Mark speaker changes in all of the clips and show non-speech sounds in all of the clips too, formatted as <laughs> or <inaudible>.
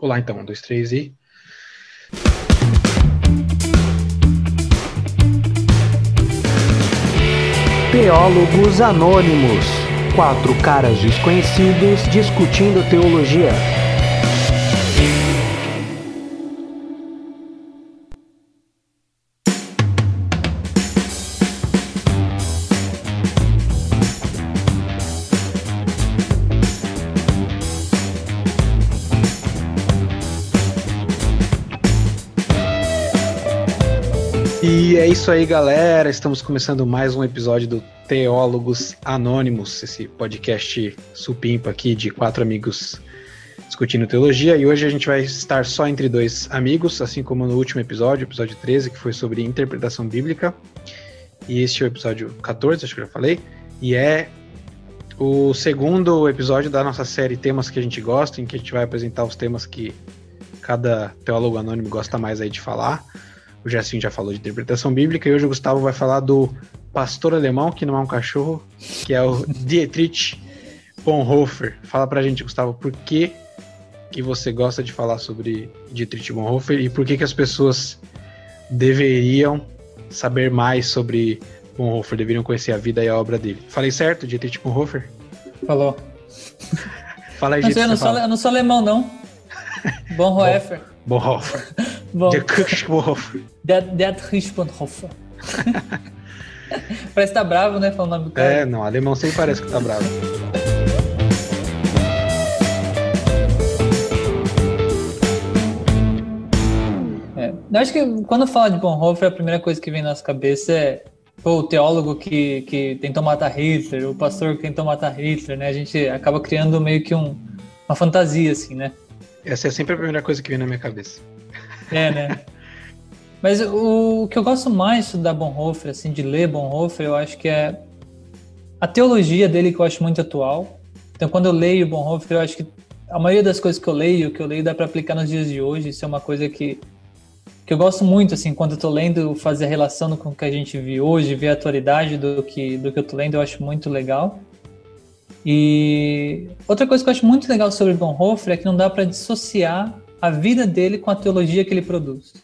Speaker 1: Olá, então, um, dois, três e.
Speaker 2: Teólogos Anônimos quatro caras desconhecidos discutindo teologia.
Speaker 1: Isso aí, galera. Estamos começando mais um episódio do Teólogos Anônimos, esse podcast supimpa aqui de quatro amigos discutindo teologia. E hoje a gente vai estar só entre dois amigos, assim como no último episódio, episódio 13, que foi sobre interpretação bíblica. E este é o episódio 14, acho que já falei. E é o segundo episódio da nossa série Temas que a gente gosta, em que a gente vai apresentar os temas que cada teólogo anônimo gosta mais aí de falar. O Jacinho já falou de interpretação bíblica e hoje o Gustavo vai falar do pastor alemão, que não é um cachorro, que é o Dietrich Bonhoeffer. Fala pra gente, Gustavo, por que, que você gosta de falar sobre Dietrich Bonhoeffer e por que, que as pessoas deveriam saber mais sobre Bonhoeffer, deveriam conhecer a vida e a obra dele. Falei certo, Dietrich Bonhoeffer?
Speaker 3: Falou.
Speaker 1: Fala aí,
Speaker 3: Mas
Speaker 1: gente.
Speaker 3: eu não, sou, eu não sou alemão, não. <laughs> Bonhoeffer.
Speaker 1: Bonhoeffer.
Speaker 3: Bom,
Speaker 1: Dietrich Bonhoeffer.
Speaker 3: Dietrich <laughs> Bonhoeffer. Parece que tá bravo, né? Falando o nome do cara.
Speaker 1: É, não, alemão sempre parece que tá bravo.
Speaker 3: É. Eu acho que quando fala de Bonhoeffer, a primeira coisa que vem na nossa cabeça é pô, o teólogo que, que tentou matar Hitler, o pastor que tentou matar Hitler, né? A gente acaba criando meio que um, uma fantasia, assim, né?
Speaker 1: Essa é sempre a primeira coisa que vem na minha cabeça.
Speaker 3: É, né? Mas o, o que eu gosto mais estudar Bonhoeffer, assim, de ler Bonhoeffer, eu acho que é a teologia dele que eu acho muito atual. Então, quando eu leio Bonhoeffer, eu acho que a maioria das coisas que eu leio, que eu leio dá para aplicar nos dias de hoje. Isso é uma coisa que, que eu gosto muito, assim, quando eu tô lendo, fazer relação com o que a gente vive hoje, ver a atualidade do que, do que eu tô lendo, eu acho muito legal. E outra coisa que eu acho muito legal sobre Bonhoeffer é que não dá para dissociar a vida dele com a teologia que ele produz.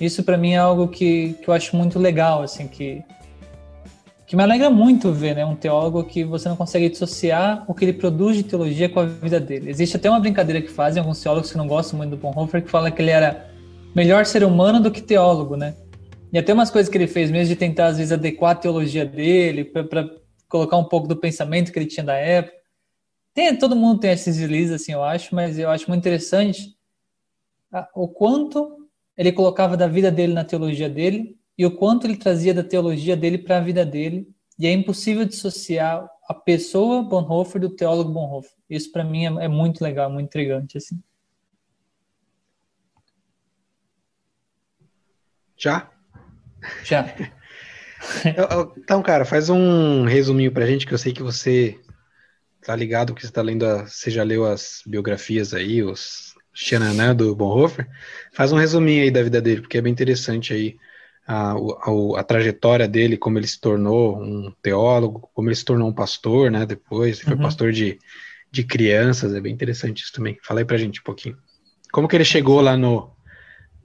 Speaker 3: Isso para mim é algo que, que eu acho muito legal, assim, que, que me alegra muito ver, né, um teólogo que você não consegue dissociar o que ele produz de teologia com a vida dele. Existe até uma brincadeira que fazem alguns teólogos que não gostam muito do Bonhoeffer, que fala que ele era melhor ser humano do que teólogo, né? E até umas coisas que ele fez mesmo de tentar às vezes adequar a teologia dele para colocar um pouco do pensamento que ele tinha da época. Tem, todo mundo tem esses deslizes, assim, eu acho, mas eu acho muito interessante o quanto ele colocava da vida dele na teologia dele e o quanto ele trazia da teologia dele para a vida dele. E é impossível dissociar a pessoa Bonhoeffer do teólogo Bonhoeffer. Isso para mim é, é, muito legal, muito intrigante assim.
Speaker 1: Já?
Speaker 3: Já. <laughs>
Speaker 1: então, cara, faz um resuminho pra gente, que eu sei que você tá ligado que você tá lendo, a, você já leu as biografias aí, os Xananã do Bonhoeffer. Faz um resuminho aí da vida dele, porque é bem interessante aí a, a, a, trajetória dele, como ele se tornou um teólogo, como ele se tornou um pastor, né, depois, ele foi
Speaker 3: Uhum.
Speaker 1: pastor de, de crianças, é bem interessante isso também. Fala aí pra gente um pouquinho. Como que ele chegou lá no,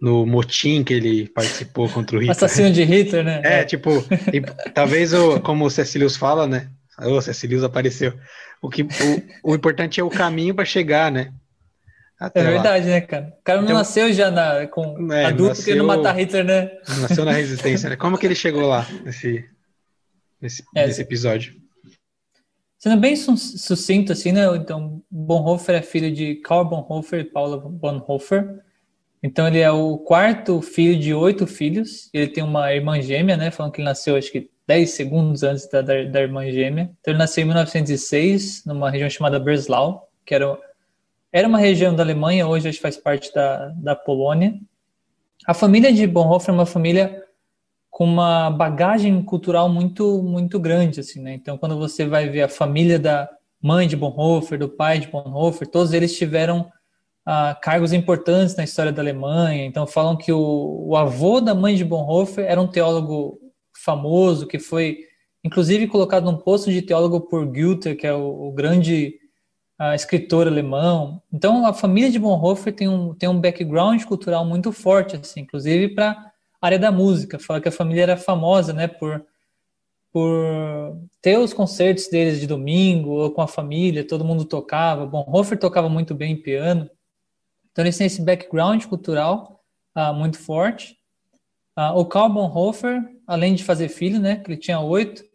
Speaker 1: no motim que ele participou contra o Hitler?
Speaker 3: Assassino de Hitler, né?
Speaker 1: É, tipo, e talvez o, como o Cecilius fala, né? O Cecilius apareceu. O, que, o, o importante é o caminho para chegar, né?
Speaker 3: É verdade, né, cara? O cara não
Speaker 1: Então-
Speaker 3: nasceu já na, com
Speaker 1: É,
Speaker 3: adulto
Speaker 1: nasceu-
Speaker 3: querendo matar Hitler, né?
Speaker 1: Nasceu na resistência, né? Como que ele chegou lá nesse, nesse,
Speaker 3: É,
Speaker 1: nesse episódio?
Speaker 3: Sendo bem su- sucinto, assim, né? Então, Bonhoeffer é filho de Karl Bonhoeffer e Paula Bonhoeffer. Então, ele é o quarto filho de oito filhos. Ele tem uma irmã gêmea, né? Falando que ele nasceu, acho que 10 segundos antes da, da, da irmã gêmea. Então, ele nasceu em 1906, numa região chamada Breslau, que era, era uma região da Alemanha, hoje faz parte da, da Polônia. A família de Bonhoeffer é uma família com uma bagagem cultural muito muito grande assim, né? Então, quando você vai ver a família da mãe de Bonhoeffer, do pai de Bonhoeffer, todos eles tiveram ah, cargos importantes na história da Alemanha. Então, falam que o, o avô da mãe de Bonhoeffer era um teólogo famoso que foi inclusive colocado num posto de teólogo por Goethe, que é o, o grande uh, escritor alemão. Então, a família de Bonhoeffer tem um, tem um background cultural muito forte, assim, inclusive para a área da música. Fala que a família era famosa, né, por, por ter os concertos deles de domingo, ou com a família, todo mundo tocava. Bonhoeffer tocava muito bem piano. Então, eles têm esse background cultural uh, muito forte. Uh, o Karl Bonhoeffer, além de fazer filho, né, que ele tinha oito,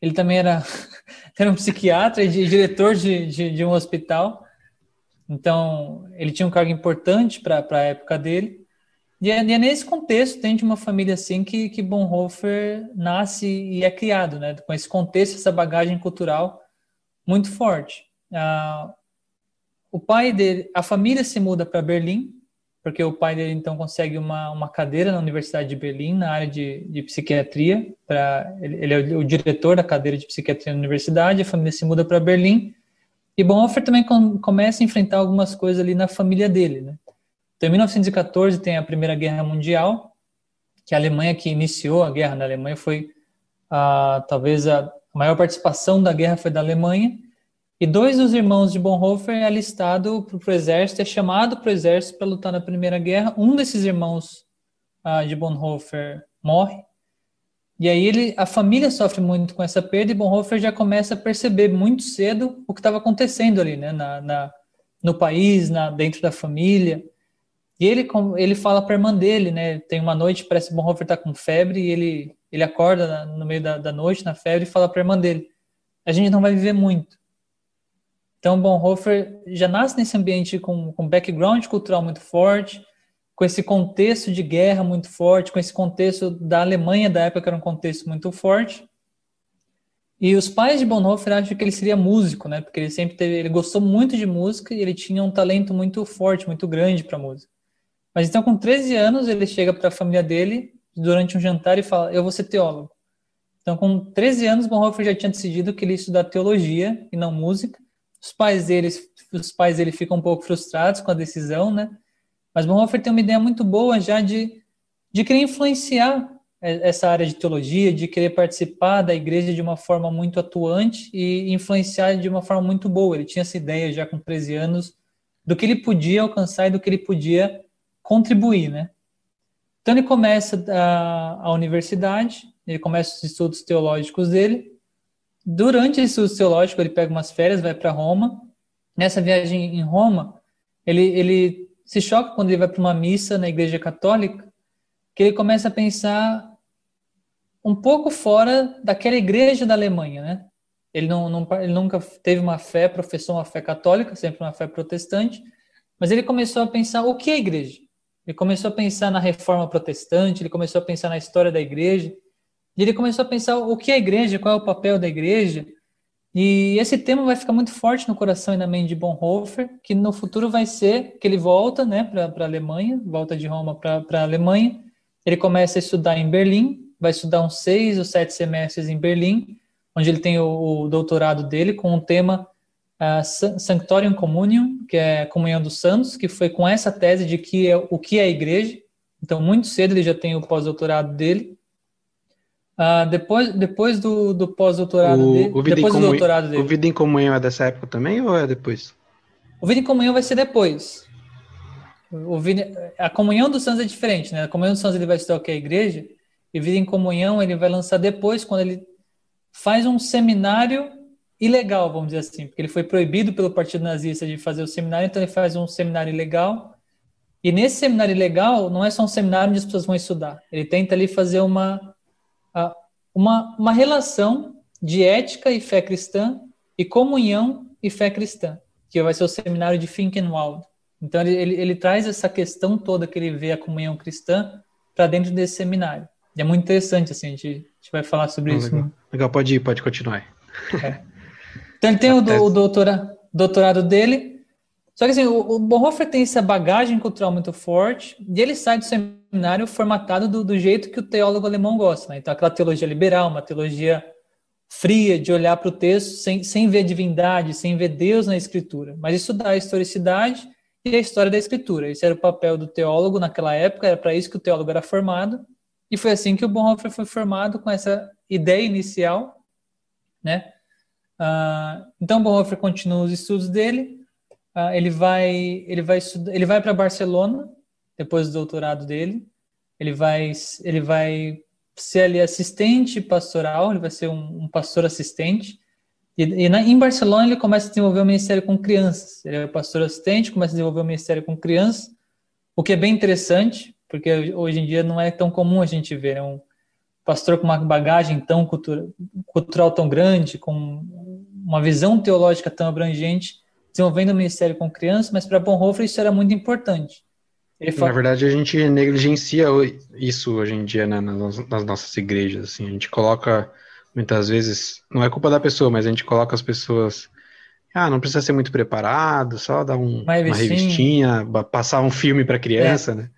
Speaker 3: ele também era, <laughs> era um psiquiatra e diretor de, de, de, um hospital. Então, ele tinha um cargo importante para a época dele. E é, e é, nesse contexto, tem de uma família assim que, que Bonhoeffer nasce e é criado, né? Com esse contexto, essa bagagem cultural muito forte. Ah, o pai dele, a família se muda para Berlim, porque o pai dele então consegue uma, uma cadeira na Universidade de Berlim na área de, de psiquiatria. Pra, ele, ele, é o diretor da cadeira de psiquiatria na universidade. A família se muda para Berlim e Bonhoeffer também com, começa a enfrentar algumas coisas ali na família dele. Né? Então, em 1914 tem a Primeira Guerra Mundial, que a Alemanha que iniciou a guerra na Alemanha foi a, talvez a maior participação da guerra foi da Alemanha. E dois dos irmãos de Bonhoeffer é alistado para o exército, é chamado para o exército para lutar na Primeira Guerra. Um desses irmãos uh, de Bonhoeffer morre. E aí ele, a família sofre muito com essa perda e Bonhoeffer já começa a perceber muito cedo o que estava acontecendo ali, né, na, na, no país, na, dentro da família. E ele, ele fala para a irmã dele, né, tem uma noite, parece que Bonhoeffer está com febre e ele, ele acorda no meio da, da noite, na febre, e fala para a irmã dele, a gente não vai viver muito. Então, Bonhoeffer já nasce nesse ambiente com, com background cultural muito forte, com esse contexto de guerra muito forte, com esse contexto da Alemanha da época, que era um contexto muito forte. E os pais de Bonhoeffer acham que ele seria músico, né? Porque ele sempre teve, ele gostou muito de música e ele tinha um talento muito forte, muito grande para música. Mas então, com 13 anos, ele chega para a família dele durante um jantar e fala: Eu vou ser teólogo. Então, com 13 anos, Bonhoeffer já tinha decidido que ele ia estudar teologia e não música. Os pais deles, os pais dele ficam um pouco frustrados com a decisão, né? Mas Bonhoeffer tem uma ideia muito boa já de, de querer influenciar essa área de teologia, de querer participar da igreja de uma forma muito atuante e influenciar de uma forma muito boa. Ele tinha essa ideia já com 13 anos do que ele podia alcançar e do que ele podia contribuir, né? Então ele começa a, a universidade, ele começa os estudos teológicos dele, Durante esse estudo teológico, ele pega umas férias, vai para Roma. Nessa viagem em Roma, ele, ele se choca quando ele vai para uma missa na Igreja Católica, que ele começa a pensar um pouco fora daquela igreja da Alemanha, né? Ele, não, não, ele nunca teve uma fé, professou uma fé católica, sempre uma fé protestante, mas ele começou a pensar o que é igreja. Ele começou a pensar na reforma protestante, ele começou a pensar na história da igreja, e ele começou a pensar o que é a igreja, qual é o papel da igreja. E esse tema vai ficar muito forte no coração e na mente de Bonhoeffer, que no futuro vai ser que ele volta né, para a Alemanha, volta de Roma para a Alemanha. Ele começa a estudar em Berlim, vai estudar uns seis ou sete semestres em Berlim, onde ele tem o, o doutorado dele com o tema uh, Sanctorium Communion, que é a comunhão dos santos, que foi com essa tese de que é, o que é a igreja. Então, muito cedo ele já tem o pós-doutorado dele. Uh, depois, depois do, do pós-doutorado dele. O depois do doutorado dele.
Speaker 1: O Vida em Comunhão é dessa época também ou é depois?
Speaker 3: O Vida em Comunhão vai ser depois. O vida, a comunhão dos santos é diferente, né? A comunhão dos santos ele vai estudar o que é a igreja, e Vida em Comunhão ele vai lançar depois, quando ele faz um seminário ilegal, vamos dizer assim, porque ele foi proibido pelo Partido Nazista de fazer o seminário, então ele faz um seminário ilegal. E nesse seminário ilegal, não é só um seminário onde as pessoas vão estudar. Ele tenta ali fazer uma uma, uma relação de ética e fé cristã e comunhão e fé cristã, que vai ser o seminário de Finkenwald. Então, ele, ele, ele traz essa questão toda que ele vê a comunhão cristã para dentro desse seminário. E é muito interessante, assim, a gente, a gente vai falar sobre
Speaker 1: ah,
Speaker 3: isso.
Speaker 1: Legal. legal, pode ir, pode continuar.
Speaker 3: É. Então, ele tem o, o doutora, doutorado dele, só que assim, o, o Bonhoeffer tem essa bagagem cultural muito forte e ele sai do seminário formatado do, do jeito que o teólogo alemão gosta. Né? Então, aquela teologia liberal, uma teologia fria de olhar para o texto sem, sem ver divindade, sem ver Deus na escritura, mas estudar a historicidade e a história da escritura. Esse era o papel do teólogo naquela época, era para isso que o teólogo era formado. E foi assim que o Bonhoeffer foi formado com essa ideia inicial, né? Uh, então Bonhoeffer continua os estudos dele. Uh, ele vai ele vai ele vai para Barcelona depois do doutorado dele. Ele vai ele vai ser ali assistente pastoral. Ele vai ser um, um pastor assistente. E, e na, em Barcelona ele começa a desenvolver o ministério com crianças. Ele é pastor assistente, começa a desenvolver o ministério com crianças, o que é bem interessante, porque hoje em dia não é tão comum a gente ver né? um pastor com uma bagagem tão cultura, cultural tão grande, com uma visão teológica tão abrangente, desenvolvendo o ministério com crianças, mas para Bonhoeffer isso era muito importante.
Speaker 1: Fala... Na verdade, a gente negligencia isso hoje em dia né, nas, nas nossas igrejas. Assim, a gente coloca muitas vezes, não é culpa da pessoa, mas a gente coloca as pessoas. Ah, não precisa ser muito preparado, só dar um, uma, revistinha. uma passar um filme para criança, é. né?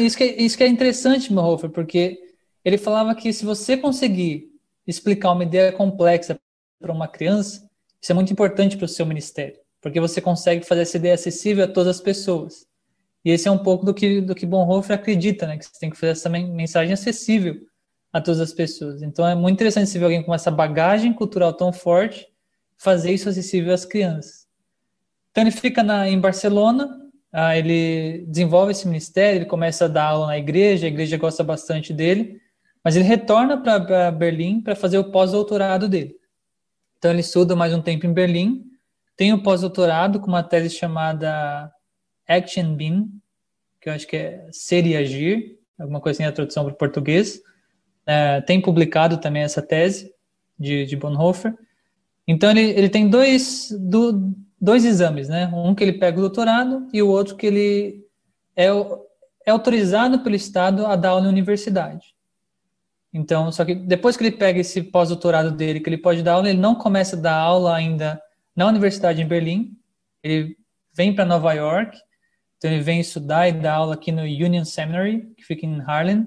Speaker 3: Isso que, é, isso que é interessante, Bonhoeffer, porque ele falava que se você conseguir explicar uma ideia complexa para uma criança, isso é muito importante para o seu ministério, porque você consegue fazer essa ideia acessível a todas as pessoas. E esse é um pouco do que, do que Bonhoeffer acredita, né? Que você tem que fazer essa mensagem acessível a todas as pessoas. Então é muito interessante se ver alguém com essa bagagem cultural tão forte fazer isso acessível às crianças. Então ele fica na, em Barcelona, ah, ele desenvolve esse ministério, ele começa a dar aula na igreja, a igreja gosta bastante dele, mas ele retorna para Berlim para fazer o pós-doutorado dele. Então ele estuda mais um tempo em Berlim, tem o pós-doutorado com uma tese chamada Action Beam, que eu acho que é Ser e Agir, alguma coisa assim a tradução para o português. É, tem publicado também essa tese de, de Bonhoeffer. Então ele, ele tem dois, do, dois exames, né? Um que ele pega o doutorado e o outro que ele é, é autorizado pelo Estado a dar aula na universidade. Então, só que depois que ele pega esse pós-doutorado dele, que ele pode dar aula, ele não começa a dar aula ainda na universidade em Berlim. Ele vem para Nova York então ele vem estudar e dar aula aqui no Union Seminary, que fica em Harlem.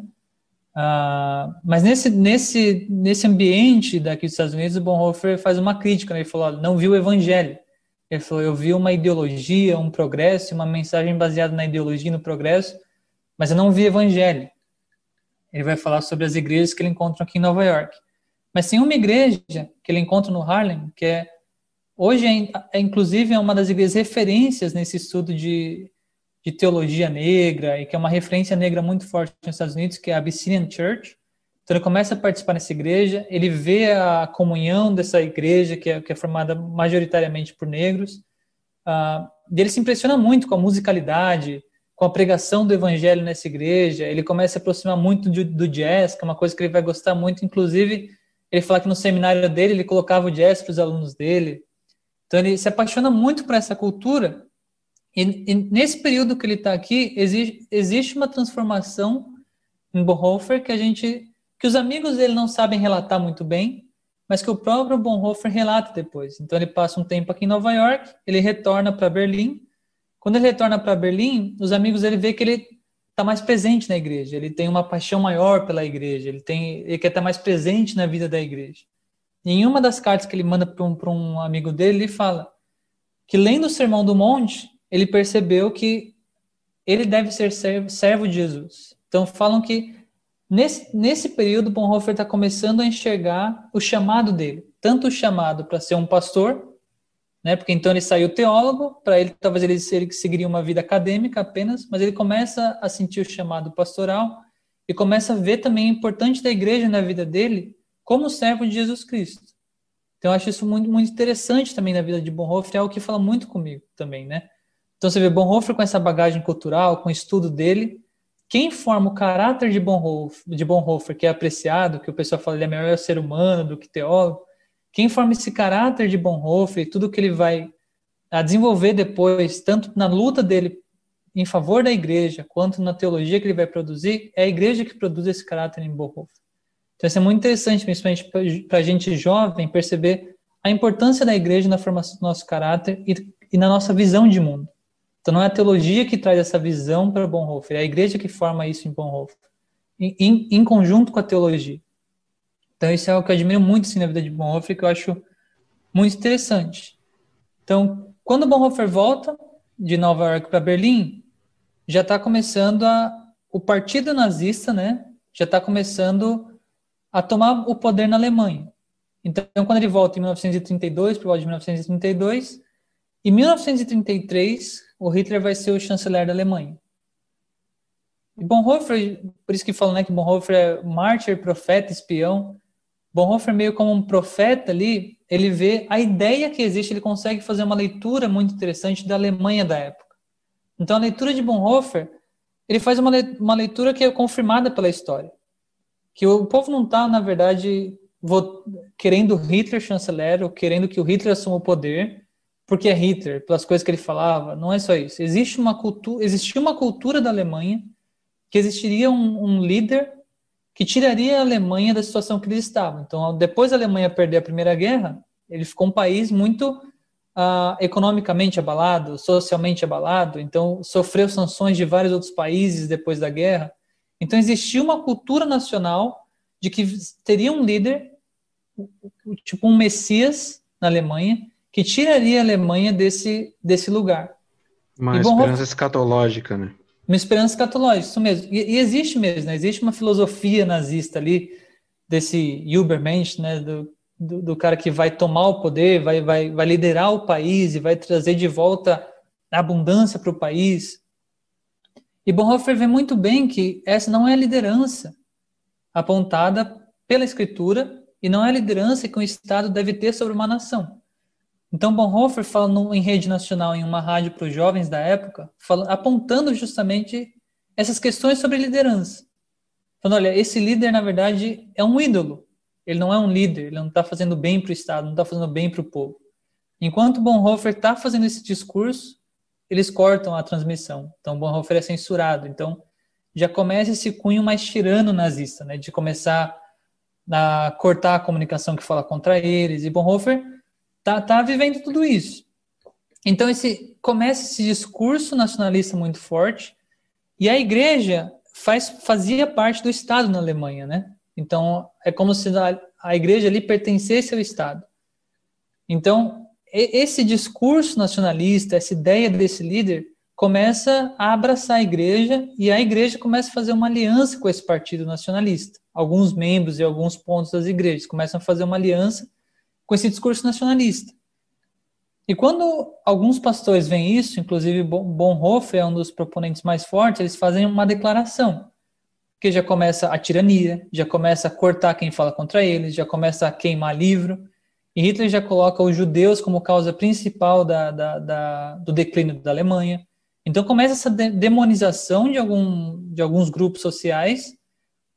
Speaker 3: Uh, mas nesse, nesse, nesse ambiente daqui dos Estados Unidos, o Bonhoeffer faz uma crítica. Né? Ele falou: não viu o evangelho. Ele falou: eu vi uma ideologia, um progresso, uma mensagem baseada na ideologia e no progresso, mas eu não vi evangelho. Ele vai falar sobre as igrejas que ele encontra aqui em Nova York. Mas tem uma igreja que ele encontra no Harlem, que é hoje é, é inclusive é uma das igrejas referências nesse estudo de de teologia negra e que é uma referência negra muito forte nos Estados Unidos, que é a Abyssinian Church. Então ele começa a participar nessa igreja, ele vê a comunhão dessa igreja, que é, que é formada majoritariamente por negros, uh, e ele se impressiona muito com a musicalidade, com a pregação do evangelho nessa igreja, ele começa a se aproximar muito do, do jazz, que é uma coisa que ele vai gostar muito, inclusive ele fala que no seminário dele ele colocava o jazz para os alunos dele. Então ele se apaixona muito por essa cultura e, e nesse período que ele está aqui, existe, uma transformação em Bonhoeffer que a gente, que os amigos dele não sabem relatar muito bem, mas que o próprio Bonhoeffer relata depois. Então ele passa um tempo aqui em Nova York, ele retorna para Berlim. Quando ele retorna para Berlim, os amigos dele vê que ele está mais presente na igreja, ele tem uma paixão maior pela igreja, ele tem, ele quer estar mais presente na vida da igreja. Em uma das cartas que ele manda para um, um amigo dele, ele fala que lendo o Sermão do Monte, ele percebeu que ele deve ser servo de Jesus. Então falam que nesse, nesse período Bonhoeffer está começando a enxergar o chamado dele, tanto o chamado para ser um pastor, né? Porque então ele saiu teólogo, para ele talvez ele, ele seguiria uma vida acadêmica apenas, mas ele começa a sentir o chamado pastoral e começa a ver também o importante da igreja na vida dele como servo de Jesus Cristo. Então eu acho isso muito, muito interessante também na vida de Bonhoeffer, é algo que fala muito comigo também, né? Então você vê Bonhoeffer com essa bagagem cultural, com o estudo dele. Quem forma o caráter de Bonhoeffer, de Bonhoeffer que é apreciado, que o pessoal fala ele é melhor ser humano do que teólogo, quem forma esse caráter de Bonhoeffer e tudo que ele vai a desenvolver depois, tanto na luta dele em favor da igreja, quanto na teologia que ele vai produzir, é a igreja que produz esse caráter em Bonhoeffer. Então isso é muito interessante, principalmente para a gente jovem, perceber a importância da igreja na formação do nosso caráter e, e na nossa visão de mundo. Então não é a teologia que traz essa visão para Bonhoeffer, é a igreja que forma isso em Bonhoeffer, em, em, conjunto com a teologia. Então isso é algo que eu admiro muito assim, na vida de Bonhoeffer, que eu acho muito interessante. Então, quando Bonhoeffer volta de Nova York para Berlim, já está começando a, o partido nazista, né? Já está começando a tomar o poder na Alemanha. Então, quando ele volta em 1932, por volta de 1932, em 1933, o Hitler vai ser o chanceler da Alemanha. E Bonhoeffer, por isso que falam né, que Bonhoeffer é mártir, profeta, espião. Bonhoeffer meio como um profeta ali, ele vê a ideia que existe, ele consegue fazer uma leitura muito interessante da Alemanha da época. Então a leitura de Bonhoeffer, ele faz uma, leitura que é confirmada pela história. Que o povo não está, na verdade, querendo Hitler chanceler ou querendo que o Hitler assuma o poder, porque é Hitler, pelas coisas que ele falava. Não é só isso. Existe uma cultura, existia uma cultura da Alemanha que existiria um, um líder que tiraria a Alemanha da situação que eles estavam. Então, depois da Alemanha perder a Primeira Guerra, ele ficou um país muito uh, economicamente abalado, socialmente abalado, então sofreu sanções de vários outros países depois da guerra. Então, existia uma cultura nacional de que teria um líder, tipo um Messias na Alemanha, que tiraria a Alemanha desse, desse lugar.
Speaker 1: Uma e esperança escatológica, né?
Speaker 3: Uma esperança escatológica, isso mesmo. E, e, existe mesmo, né? Existe uma filosofia nazista ali, desse Übermensch, né? Do, do, do, cara que vai tomar o poder, vai, vai, vai liderar o país e vai trazer de volta a abundância para o país. E Bonhoeffer vê muito bem que essa não é a liderança apontada pela Escritura e não é a liderança que um Estado deve ter sobre uma nação. Então, Bonhoeffer fala no, em rede nacional, em uma rádio para os jovens da época, fala, apontando justamente essas questões sobre liderança. Falando, olha, esse líder, na verdade, é um ídolo. Ele não é um líder, ele não está fazendo bem para o Estado, não está fazendo bem para o povo. Enquanto Bonhoeffer está fazendo esse discurso, eles cortam a transmissão. Então, Bonhoeffer é censurado. Então, já começa esse cunho mais tirano nazista, né, de começar a cortar a comunicação que fala contra eles. E Bonhoeffer tá, tá vivendo tudo isso. Então esse começa esse discurso nacionalista muito forte e a igreja faz, fazia parte do Estado na Alemanha, né? Então é como se a, a igreja ali pertencesse ao Estado. Então esse discurso nacionalista, essa ideia desse líder começa a abraçar a igreja e a igreja começa a fazer uma aliança com esse partido nacionalista. Alguns membros e alguns pontos das igrejas começam a fazer uma aliança com esse discurso nacionalista. E quando alguns pastores veem isso, inclusive Bonhoeffer é um dos proponentes mais fortes, eles fazem uma declaração, que já começa a tirania, já começa a cortar quem fala contra eles, já começa a queimar livro, e Hitler já coloca os judeus como causa principal da, da, da, do declínio da Alemanha. Então começa essa demonização de, algum, de alguns grupos sociais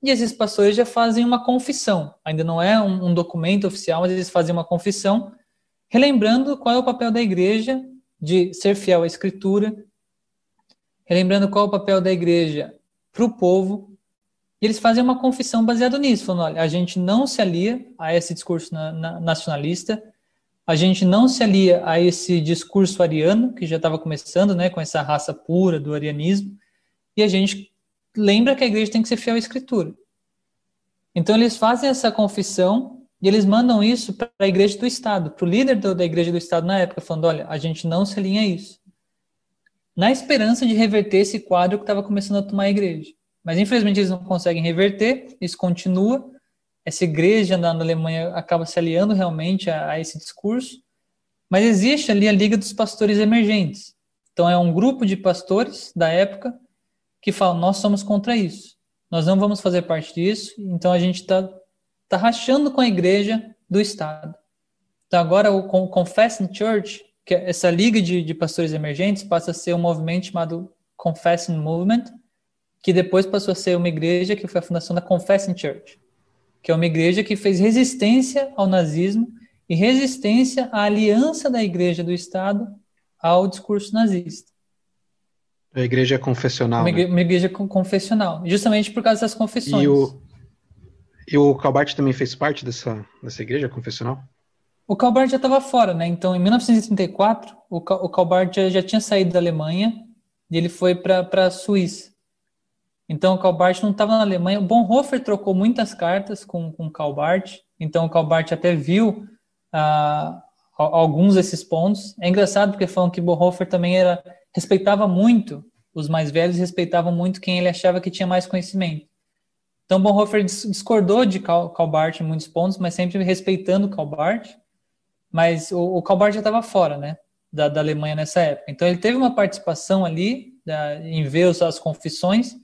Speaker 3: e esses pastores já fazem uma confissão. Ainda não é um, um documento oficial, mas eles fazem uma confissão, relembrando qual é o papel da igreja de ser fiel à Escritura, relembrando qual é o papel da igreja para o povo. E eles fazem uma confissão baseada nisso, falando: olha, a gente não se alia a esse discurso na, na, nacionalista, a gente não se alia a esse discurso ariano, que já estava começando, né, com essa raça pura do arianismo, e a gente lembra que a igreja tem que ser fiel à escritura. Então eles fazem essa confissão e eles mandam isso para a igreja do Estado, para o líder do, da igreja do Estado na época, falando: olha, a gente não se alinha a isso. Na esperança de reverter esse quadro que estava começando a tomar a igreja. Mas infelizmente eles não conseguem reverter, isso continua. Essa igreja na, Alemanha acaba se aliando realmente a, a esse discurso. Mas existe ali a Liga dos Pastores Emergentes. Então é um grupo de pastores da época que falam: nós somos contra isso, nós não vamos fazer parte disso, então a gente está tá rachando com a igreja do Estado. Então agora o Confessing Church, que é essa liga de, de pastores emergentes, passa a ser um movimento chamado Confessing Movement, que depois passou a ser uma igreja que foi a fundação da Confessing Church, que é uma igreja que fez resistência ao nazismo e resistência à aliança da igreja do Estado ao discurso nazista.
Speaker 1: A igreja confessional.
Speaker 3: Uma, igreja, né? uma igreja confessional, justamente por causa dessas confissões.
Speaker 1: E o, e o Calbart também fez parte dessa, dessa igreja confessional?
Speaker 3: O Calbart já estava fora, né? Então, em 1934, o, o Calbart já, já tinha saído da Alemanha e ele foi para a Suíça. Então, o Calbart não estava na Alemanha. O Bonhoeffer trocou muitas cartas com, com o Calbart. Então, o Calbart até viu ah, alguns desses pontos. É engraçado porque falam que Bonhoeffer também era respeitava muito os mais velhos, respeitavam muito quem ele achava que tinha mais conhecimento. Então Bonhoeffer discordou de Calbart em muitos pontos, mas sempre respeitando Calbart. Mas o, o Calbart já estava fora, né, da, da, Alemanha nessa época. Então ele teve uma participação ali da, em ver as confissões,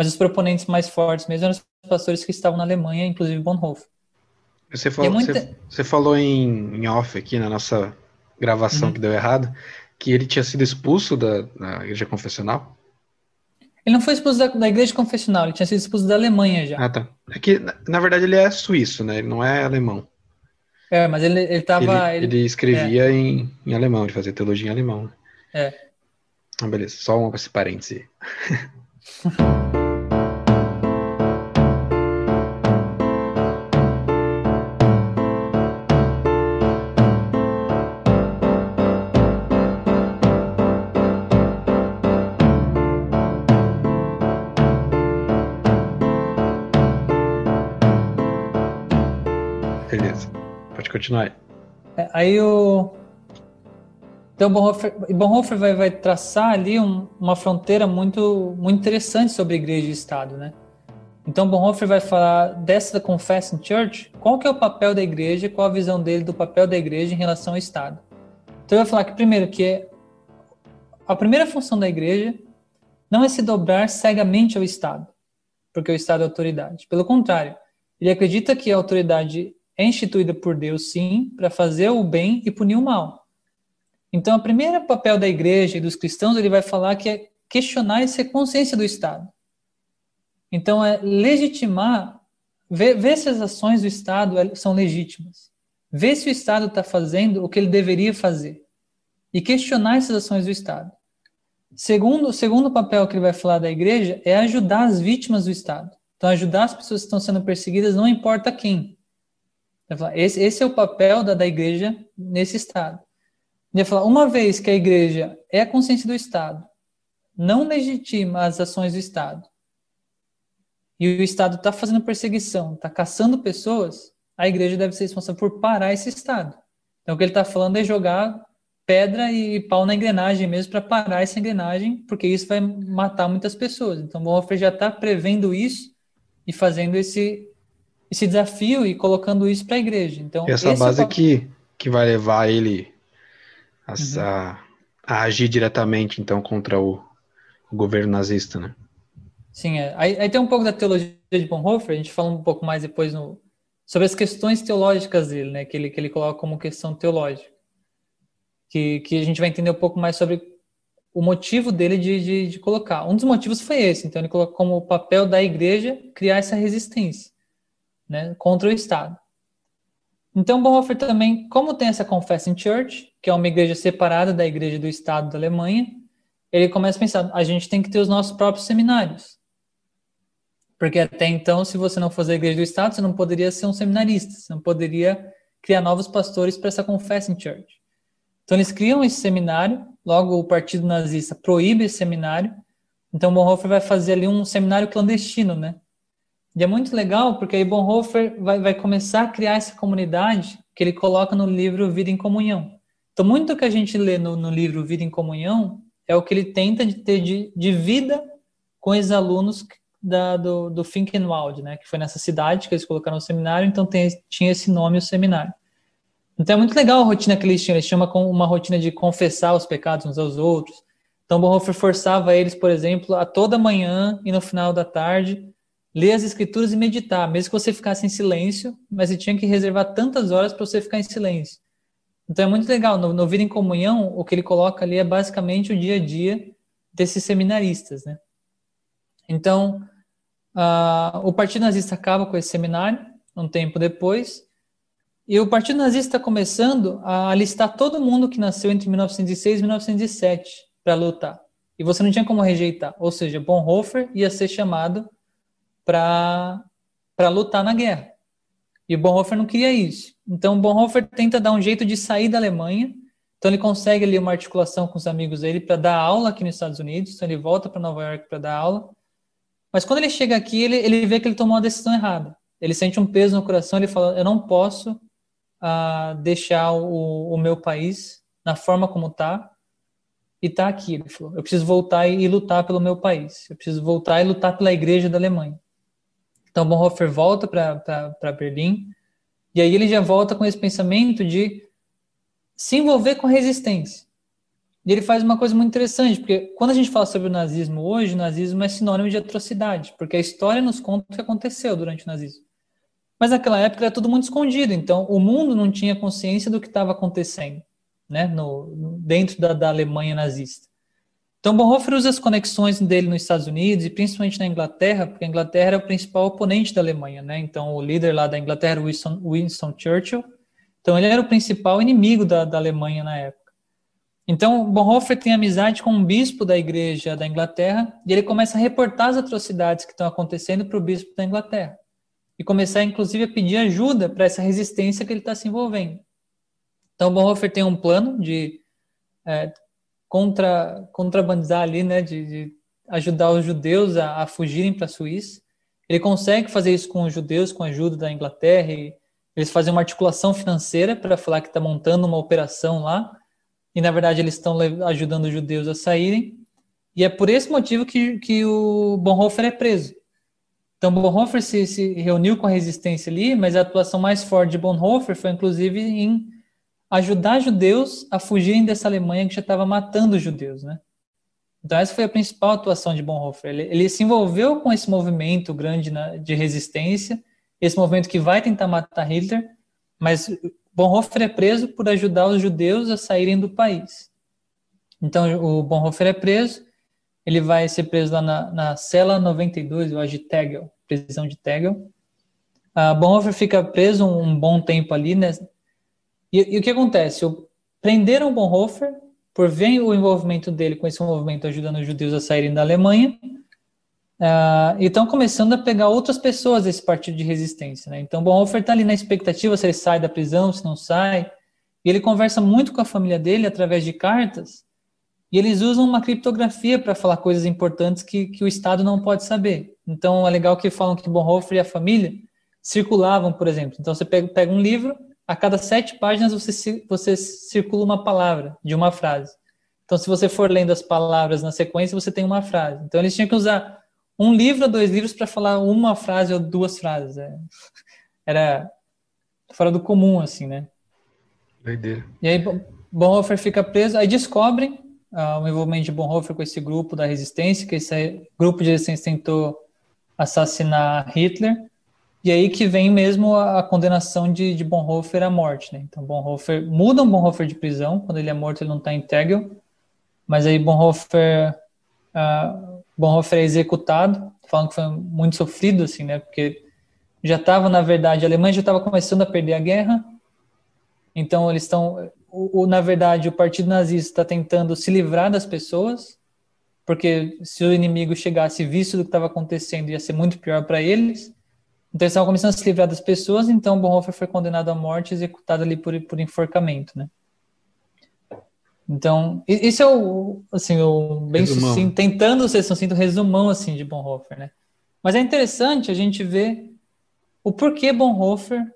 Speaker 3: mas os proponentes mais fortes mesmo eram os pastores que estavam na Alemanha, inclusive Bonhoeffer.
Speaker 1: Você falou, é muita... você, você falou em, em, off aqui na nossa gravação uhum. que deu errado, que ele tinha sido expulso da, da igreja confessional?
Speaker 3: Ele não foi expulso da, da, igreja confessional, ele tinha sido expulso da Alemanha já.
Speaker 1: Ah, tá. É que, na, na verdade, ele é suíço, né? Ele não é alemão.
Speaker 3: É, mas ele, ele tava.
Speaker 1: Ele, ele, ele escrevia é. em, em alemão, ele fazia teologia em alemão.
Speaker 3: É.
Speaker 1: Ah, beleza, só um esse parêntese. <laughs> continuar.
Speaker 3: É, aí o. Então, Bonhoeffer, Bonhoeffer vai, vai traçar ali um, uma fronteira muito, muito interessante sobre igreja e Estado, né? Então, Bonhoeffer vai falar dessa Confessing Church, qual que é o papel da igreja, qual a visão dele do papel da igreja em relação ao Estado. Então, ele vai falar que, primeiro, que a primeira função da igreja não é se dobrar cegamente ao Estado, porque o Estado é autoridade. Pelo contrário, ele acredita que a autoridade é instituída por Deus, sim, para fazer o bem e punir o mal. Então, o primeiro papel da igreja e dos cristãos, ele vai falar que é questionar essa consciência do Estado. Então, é legitimar, ver, ver se as ações do Estado é, são legítimas. Ver se o Estado está fazendo o que ele deveria fazer. E questionar essas ações do Estado. Segundo, o segundo papel que ele vai falar da igreja é ajudar as vítimas do Estado. Então, ajudar as pessoas que estão sendo perseguidas, não importa quem. Esse, esse é o papel da, da igreja nesse Estado. Ele falar, uma vez que a igreja é a consciência do Estado, não legitima as ações do Estado, e o Estado está fazendo perseguição, está caçando pessoas, a igreja deve ser responsável por parar esse Estado. Então, o que ele está falando é jogar pedra e pau na engrenagem mesmo para parar essa engrenagem, porque isso vai matar muitas pessoas. Então, Bonhoeffer já está prevendo isso e fazendo esse esse desafio e colocando isso para a igreja. Então,
Speaker 1: e essa base é que, que vai levar ele a, uhum. a, a, agir diretamente, então, contra o, o governo nazista, né?
Speaker 3: Sim, é. Aí, aí, tem um pouco da teologia de Bonhoeffer, a gente fala um pouco mais depois no, sobre as questões teológicas dele, né? Que ele, que ele coloca como questão teológica. Que, que a gente vai entender um pouco mais sobre o motivo dele de, de, de colocar. Um dos motivos foi esse, então ele colocou como papel da igreja criar essa resistência né, contra o Estado. Então, Bonhoeffer também, como tem essa Confessing Church, que é uma igreja separada da igreja do Estado da Alemanha, ele começa a pensar, a gente tem que ter os nossos próprios seminários. Porque até então, se você não fosse a igreja do Estado, você não poderia ser um seminarista, você não poderia criar novos pastores para essa Confessing Church. Então, eles criam esse seminário, logo o partido nazista proíbe esse seminário, então Bonhoeffer vai fazer ali um seminário clandestino, né? E é muito legal porque aí Bonhoeffer vai, vai começar a criar essa comunidade que ele coloca no livro Vida em Comunhão. Então, muito que a gente lê no, no livro Vida em Comunhão é o que ele tenta de ter de, de vida com os alunos da, do, do Finkenwald, né, que foi nessa cidade que eles colocaram o seminário, então tem, tinha esse nome, o seminário. Então é muito legal a rotina que eles tinham, eles chamam com uma rotina de confessar os pecados uns aos outros. Então Bonhoeffer forçava eles, por exemplo, a toda manhã e no final da tarde ler as escrituras e meditar, mesmo que você ficasse em silêncio, mas você tinha que reservar tantas horas para você ficar em silêncio. Então é muito legal, no, no Vida em Comunhão, o que ele coloca ali é basicamente o dia a dia desses seminaristas, né? Então, uh, o Partido Nazista acaba com esse seminário, um tempo depois, e o Partido Nazista está começando a listar todo mundo que nasceu entre 1906 e 1907 para lutar. E você não tinha como rejeitar. Ou seja, Bonhoeffer ia ser chamado para lutar na guerra. E Bonhoeffer não queria isso. Então Bonhoeffer tenta dar um jeito de sair da Alemanha. Então ele consegue ali uma articulação com os amigos dele para dar aula aqui nos Estados Unidos. Então ele volta para Nova York para dar aula. Mas quando ele chega aqui, ele, ele vê que ele tomou uma decisão errada. Ele sente um peso no coração. Ele fala: Eu não posso uh, deixar o, o meu país na forma como está e está aqui. Ele falou: Eu preciso voltar e lutar pelo meu país. Eu preciso voltar e lutar pela igreja da Alemanha. Então Bonhoeffer volta para Berlim e aí ele já volta com esse pensamento de se envolver com a resistência. E ele faz uma coisa muito interessante, porque quando a gente fala sobre o nazismo hoje, o nazismo é sinônimo de atrocidade, porque a história nos conta o que aconteceu durante o nazismo. Mas naquela época era tudo muito escondido, então o mundo não tinha consciência do que estava acontecendo, né, no, dentro da, da Alemanha nazista. Então Bonhoeffer usa as conexões dele nos Estados Unidos e principalmente na Inglaterra, porque a Inglaterra era o principal oponente da Alemanha, né? Então o líder lá da Inglaterra, Winston, Winston Churchill, então ele era o principal inimigo da, da Alemanha na época. Então, Bonhoeffer tem amizade com um bispo da igreja da Inglaterra e ele começa a reportar as atrocidades que estão acontecendo para o bispo da Inglaterra. E começar, inclusive, a pedir ajuda para essa resistência que ele está se envolvendo. Então, Bonhoeffer tem um plano de é, contra, contrabandizar ali, né, de, de ajudar os judeus a, a fugirem para a Suíça. Ele consegue fazer isso com os judeus, com a ajuda da Inglaterra. Eles fazem uma articulação financeira para falar que está montando uma operação lá e na verdade eles estão ajudando os judeus a saírem, e é por esse motivo que, que o Bonhoeffer é preso. Então Bonhoeffer se, se reuniu com a resistência ali, mas a atuação mais forte de Bonhoeffer foi inclusive em ajudar judeus a fugirem dessa Alemanha que já estava matando os judeus, né? Então essa foi a principal atuação de Bonhoeffer. Ele, ele se envolveu com esse movimento grande na, de resistência, esse movimento que vai tentar matar Hitler, mas Bonhoeffer é preso por ajudar os judeus a saírem do país. Então, o Bonhoeffer é preso, ele vai ser preso lá na, na cela 92, eu acho, de Tegel, prisão de Tegel. Uh, Bonhoeffer fica preso um, um bom tempo ali, né? E, e o que acontece? O, prenderam Bonhoeffer por ver o envolvimento dele com esse movimento ajudando os judeus a saírem da Alemanha, Uh, e estão começando a pegar outras pessoas desse partido de resistência. Né? Então, Bonhoeffer está ali na expectativa se ele sai da prisão, se não sai. E ele conversa muito com a família dele através de cartas. E eles usam uma criptografia para falar coisas importantes que, que o Estado não pode saber. Então, é legal que falam que Bonhoeffer e a família circulavam, por exemplo. Então, você pega, pega um livro, a cada sete páginas você, você circula uma palavra de uma frase. Então, se você for lendo as palavras na sequência, você tem uma frase. Então, eles tinham que usar um livro ou dois livros para falar uma frase ou duas frases. É. Era fora do comum, assim, né?
Speaker 1: Doideira.
Speaker 3: E aí Bonhoeffer fica preso, aí descobrem uh, o envolvimento de Bonhoeffer com esse grupo da resistência, que esse grupo de resistência tentou assassinar Hitler, e aí que vem mesmo a, a condenação de, de, Bonhoeffer à morte, né? Então Bonhoeffer, mudam Bonhoeffer de prisão, quando ele é morto ele não está em Tegel, mas aí Bonhoeffer uh, Bonhoeffer é executado, falando que foi muito sofrido, assim, né? Porque já estava, na verdade, a Alemanha já estava começando a perder a guerra, então eles estão, na verdade, o partido nazista está tentando se livrar das pessoas, porque se o inimigo chegasse visto do que estava acontecendo, ia ser muito pior para eles. Então eles estavam começando a se livrar das pessoas, então Bonhoeffer foi condenado à morte, executado ali por, por enforcamento, né? Então, isso é o, assim, o bem sucinto, tentando ser sucinto, resumão, assim, de Bonhoeffer, né? Mas é interessante a gente ver o porquê Bonhoeffer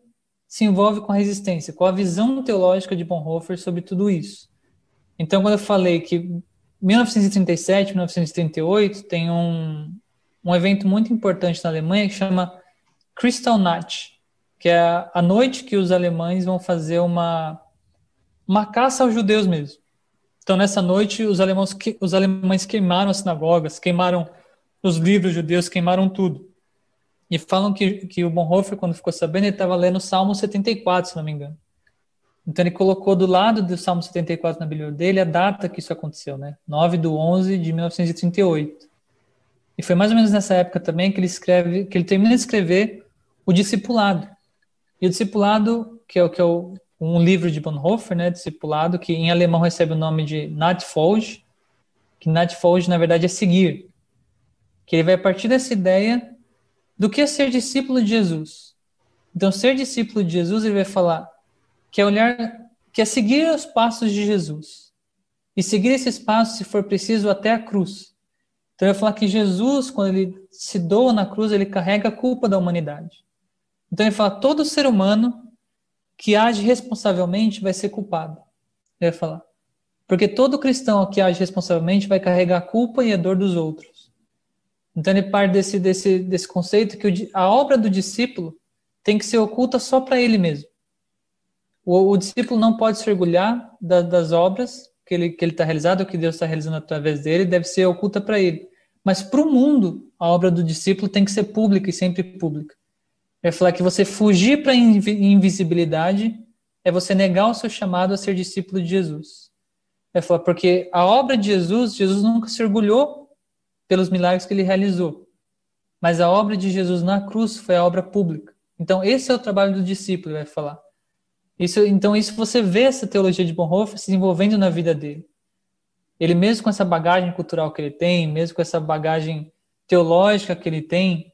Speaker 3: se envolve com a resistência, qual a visão teológica de Bonhoeffer sobre tudo isso. Então, quando eu falei que 1937, 1938 tem um, um evento muito importante na Alemanha que chama Kristallnacht, que é a, noite que os alemães vão fazer uma, uma caça aos judeus mesmo. Então, nessa noite, os alemães, os alemães queimaram as sinagogas, queimaram os livros judeus, queimaram tudo. E falam que, que o Bonhoeffer, quando ficou sabendo, ele estava lendo o Salmo 74, se não me engano. Então, ele colocou do lado do Salmo 74 na Bíblia dele a data que isso aconteceu, né? 9 de 11 de 1938. E foi mais ou menos nessa época também que ele escreve, que ele termina de escrever o Discipulado. E o Discipulado, que é o que é o um livro de Bonhoeffer, né, discipulado, que em alemão recebe o nome de Natfolge, que Natfolge, na verdade, é seguir. Que ele vai partir dessa ideia do que é ser discípulo de Jesus. Então, ser discípulo de Jesus, ele vai falar que é olhar, que é seguir os passos de Jesus. E seguir esses passos, se for preciso, até a cruz. Então, ele vai falar que Jesus, quando ele se doa na cruz, ele carrega a culpa da humanidade. Então, ele fala, todo ser humano que age responsavelmente vai ser culpado. Ele vai falar. Porque todo cristão que age responsavelmente vai carregar a culpa e a dor dos outros. Então ele parte desse, desse, desse conceito que o, a obra do discípulo tem que ser oculta só para ele mesmo. O, o, discípulo não pode se orgulhar da, das obras que ele que ele está realizando, que Deus está realizando através dele, deve ser oculta para ele. Mas para o mundo, a obra do discípulo tem que ser pública e sempre pública. Vai falar que você fugir para a invisibilidade é você negar o seu chamado a ser discípulo de Jesus. Vai falar porque a obra de Jesus, Jesus nunca se orgulhou pelos milagres que ele realizou. Mas a obra de Jesus na cruz foi a obra pública. Então esse é o trabalho do discípulo, vai falar. Isso, então isso você vê essa teologia de Bonhoeffer se desenvolvendo na vida dele. Ele mesmo com essa bagagem cultural que ele tem, mesmo com essa bagagem teológica que ele tem,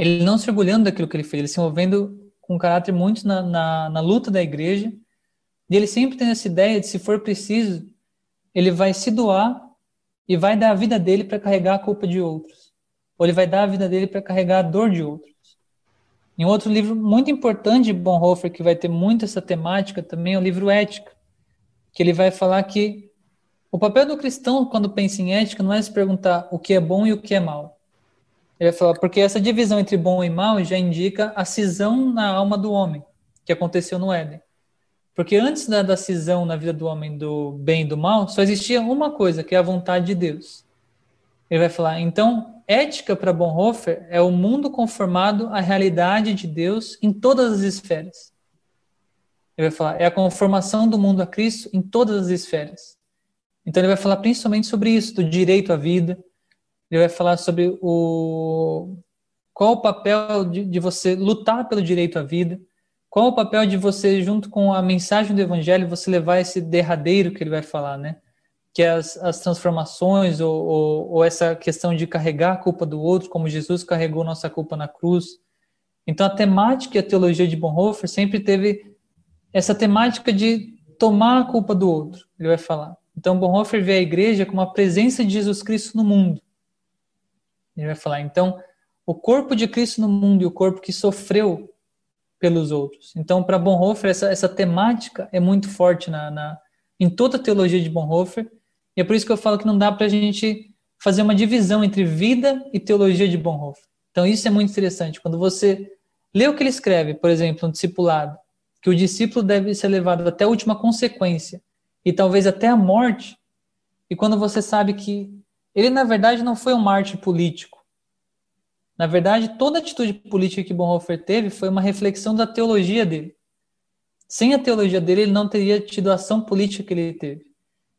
Speaker 3: ele não se orgulhando daquilo que ele fez, ele se envolvendo com caráter muito na, na, na luta da igreja, e ele sempre tem essa ideia de, se for preciso, ele vai se doar e vai dar a vida dele para carregar a culpa de outros. Ou ele vai dar a vida dele para carregar a dor de outros. Em outro livro muito importante de Bonhoeffer, que vai ter muito essa temática também, é o livro Ética, que ele vai falar que o papel do cristão, quando pensa em ética, não é se perguntar o que é bom e o que é mal. Ele vai falar, porque essa divisão entre bom e mal já indica a cisão na alma do homem, que aconteceu no Éden. Porque antes da, da cisão na vida do homem do bem e do mal, só existia uma coisa, que é a vontade de Deus. Ele vai falar, então, ética para Bonhoeffer é o mundo conformado à realidade de Deus em todas as esferas. Ele vai falar, é a conformação do mundo a Cristo em todas as esferas. Então ele vai falar principalmente sobre isso, do direito à vida, ele vai falar sobre o qual o papel de, de você lutar pelo direito à vida, qual o papel de você, junto com a mensagem do Evangelho, você levar esse derradeiro que ele vai falar, né? Que é as, as transformações ou, ou, ou, essa questão de carregar a culpa do outro, como Jesus carregou nossa culpa na cruz. Então, a temática e a teologia de Bonhoeffer sempre teve essa temática de tomar a culpa do outro, ele vai falar. Então, Bonhoeffer vê a igreja como a presença de Jesus Cristo no mundo. Ele vai falar, então, o corpo de Cristo no mundo e o corpo que sofreu pelos outros. Então, para Bonhoeffer, essa, essa temática é muito forte na, na, em toda a teologia de Bonhoeffer, e é por isso que eu falo que não dá para a gente fazer uma divisão entre vida e teologia de Bonhoeffer. Então, isso é muito interessante. Quando você lê o que ele escreve, por exemplo, no discipulado, que o discípulo deve ser levado até a última consequência, e talvez até a morte, e quando você sabe que ele, na verdade, não foi um mártir político. Na verdade, toda atitude política que Bonhoeffer teve foi uma reflexão da teologia dele. Sem a teologia dele, ele não teria tido a ação política que ele teve.